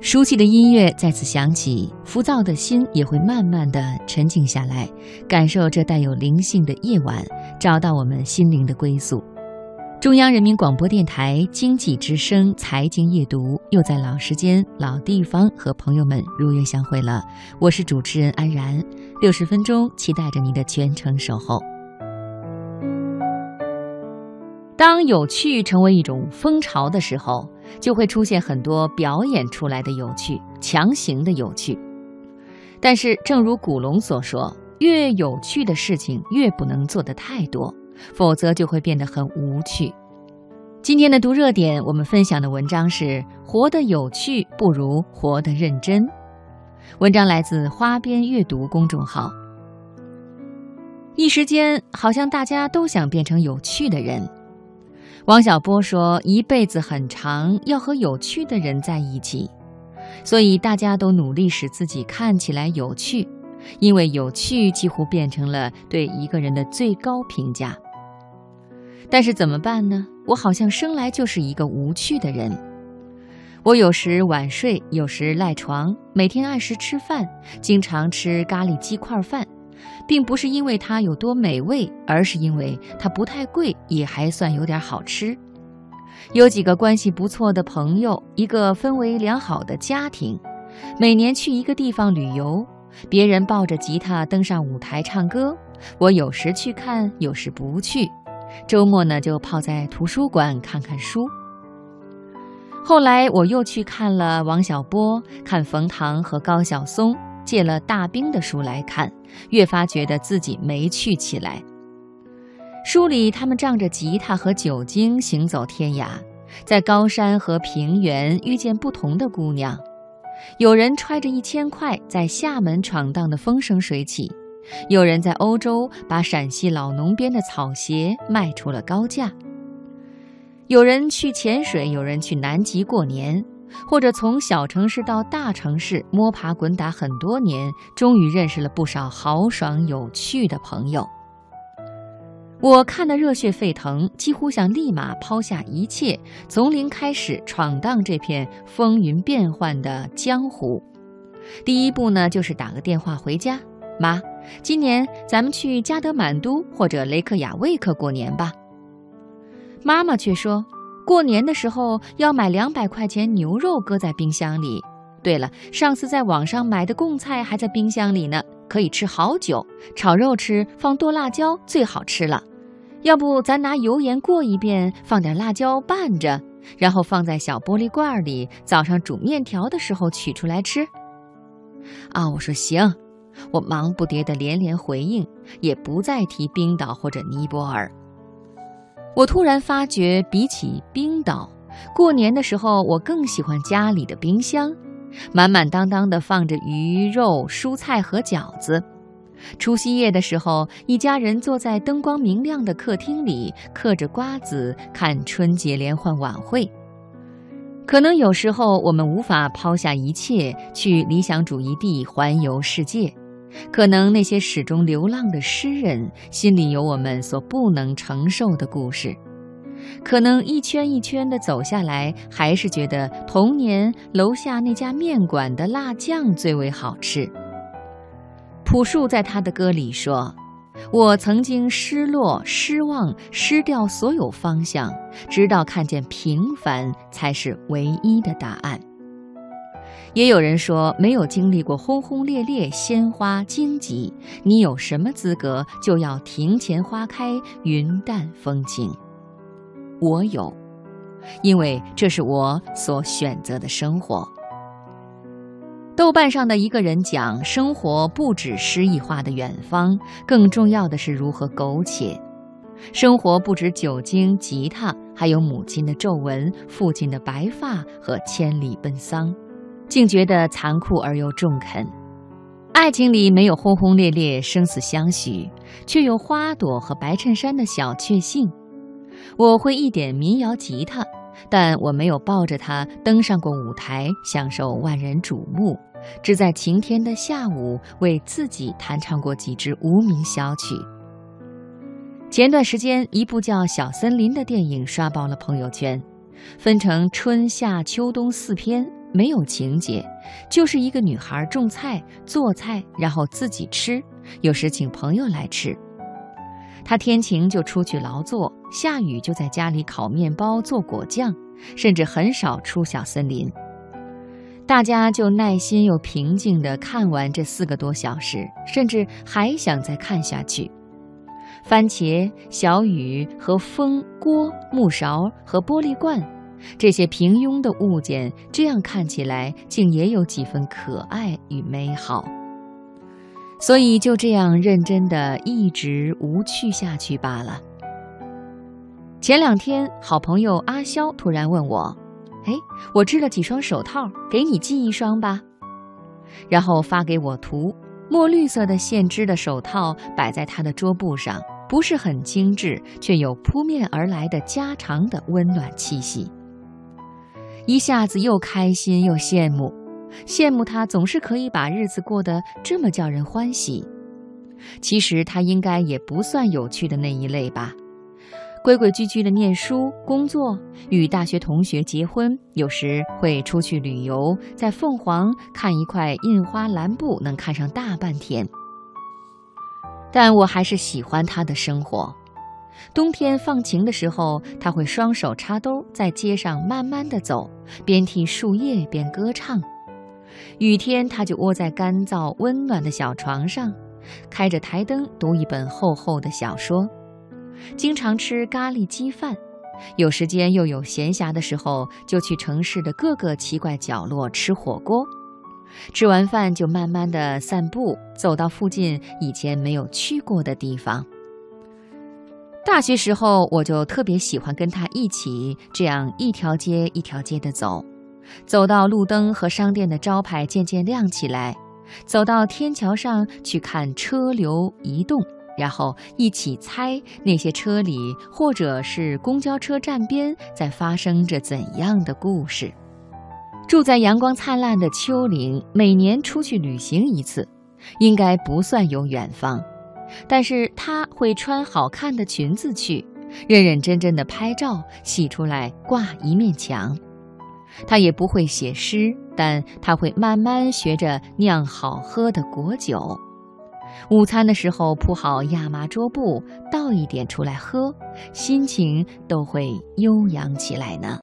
熟悉的音乐再次响起，浮躁的心也会慢慢的沉静下来，感受这带有灵性的夜晚，找到我们心灵的归宿。中央人民广播电台经济之声财经夜读又在老时间、老地方和朋友们如约相会了。我是主持人安然，六十分钟，期待着您的全程守候。当有趣成为一种风潮的时候，就会出现很多表演出来的有趣、强行的有趣。但是，正如古龙所说，越有趣的事情越不能做得太多。否则就会变得很无趣。今天的读热点，我们分享的文章是“活得有趣不如活得认真”。文章来自花边阅读公众号。一时间，好像大家都想变成有趣的人。王小波说：“一辈子很长，要和有趣的人在一起，所以大家都努力使自己看起来有趣，因为有趣几乎变成了对一个人的最高评价。”但是怎么办呢？我好像生来就是一个无趣的人。我有时晚睡，有时赖床，每天按时吃饭，经常吃咖喱鸡块饭，并不是因为它有多美味，而是因为它不太贵，也还算有点好吃。有几个关系不错的朋友，一个氛围良好的家庭，每年去一个地方旅游，别人抱着吉他登上舞台唱歌，我有时去看，有时不去。周末呢，就泡在图书馆看看书。后来我又去看了王小波，看冯唐和高晓松，借了大兵的书来看，越发觉得自己没趣起来。书里他们仗着吉他和酒精行走天涯，在高山和平原遇见不同的姑娘，有人揣着一千块在厦门闯荡的风生水起。有人在欧洲把陕西老农编的草鞋卖出了高价。有人去潜水，有人去南极过年，或者从小城市到大城市摸爬滚打很多年，终于认识了不少豪爽有趣的朋友。我看得热血沸腾，几乎想立马抛下一切，从零开始闯荡这片风云变幻的江湖。第一步呢，就是打个电话回家，妈。今年咱们去加德满都或者雷克雅未克过年吧。妈妈却说，过年的时候要买两百块钱牛肉搁在冰箱里。对了，上次在网上买的贡菜还在冰箱里呢，可以吃好久。炒肉吃放剁辣椒最好吃了。要不咱拿油盐过一遍，放点辣椒拌着，然后放在小玻璃罐里，早上煮面条的时候取出来吃。啊，我说行。我忙不迭地连连回应，也不再提冰岛或者尼泊尔。我突然发觉，比起冰岛，过年的时候我更喜欢家里的冰箱，满满当当的放着鱼肉、蔬菜和饺子。除夕夜的时候，一家人坐在灯光明亮的客厅里，嗑着瓜子看春节联欢晚会。可能有时候我们无法抛下一切，去理想主义地环游世界。可能那些始终流浪的诗人心里有我们所不能承受的故事，可能一圈一圈的走下来，还是觉得童年楼下那家面馆的辣酱最为好吃。朴树在他的歌里说：“我曾经失落、失望、失掉所有方向，直到看见平凡才是唯一的答案。”也有人说，没有经历过轰轰烈烈、鲜花荆棘，你有什么资格就要庭前花开、云淡风轻？我有，因为这是我所选择的生活。豆瓣上的一个人讲，生活不止诗意化的远方，更重要的是如何苟且。生活不止酒精、吉他，还有母亲的皱纹、父亲的白发和千里奔丧。竟觉得残酷而又中肯。爱情里没有轰轰烈烈、生死相许，却有花朵和白衬衫的小确幸。我会一点民谣吉他，但我没有抱着它登上过舞台，享受万人瞩目。只在晴天的下午，为自己弹唱过几支无名小曲。前段时间，一部叫《小森林》的电影刷爆了朋友圈，分成春夏秋冬四篇。没有情节，就是一个女孩种菜、做菜，然后自己吃，有时请朋友来吃。她天晴就出去劳作，下雨就在家里烤面包、做果酱，甚至很少出小森林。大家就耐心又平静地看完这四个多小时，甚至还想再看下去。番茄、小雨和风、锅、木勺和玻璃罐，这些平庸的物件，这样看起来竟也有几分可爱与美好。所以就这样认真地一直无趣下去罢了。前两天，好朋友阿肖突然问我。哎，我织了几双手套，给你寄一双吧。然后发给我图，墨绿色的线织的手套摆在他的桌布上，不是很精致，却有扑面而来的家常的温暖气息。一下子又开心又羡慕，羡慕他总是可以把日子过得这么叫人欢喜。其实他应该也不算有趣的那一类吧。规规矩矩的念书、工作，与大学同学结婚，有时会出去旅游，在凤凰看一块印花蓝布，能看上大半天。但我还是喜欢他的生活。冬天放晴的时候，他会双手插兜，在街上慢慢的走，边踢树叶边歌唱；雨天，他就窝在干燥温暖的小床上，开着台灯读一本厚厚的小说。经常吃咖喱鸡饭，有时间又有闲暇的时候，就去城市的各个奇怪角落吃火锅。吃完饭就慢慢的散步，走到附近以前没有去过的地方。大学时候，我就特别喜欢跟他一起这样一条街一条街的走，走到路灯和商店的招牌渐渐亮起来，走到天桥上去看车流移动。然后一起猜那些车里，或者是公交车站边，在发生着怎样的故事。住在阳光灿烂的丘陵，每年出去旅行一次，应该不算有远方。但是他会穿好看的裙子去，认认真真的拍照，洗出来挂一面墙。他也不会写诗，但他会慢慢学着酿好喝的果酒。午餐的时候铺好亚麻桌布，倒一点出来喝，心情都会悠扬起来呢。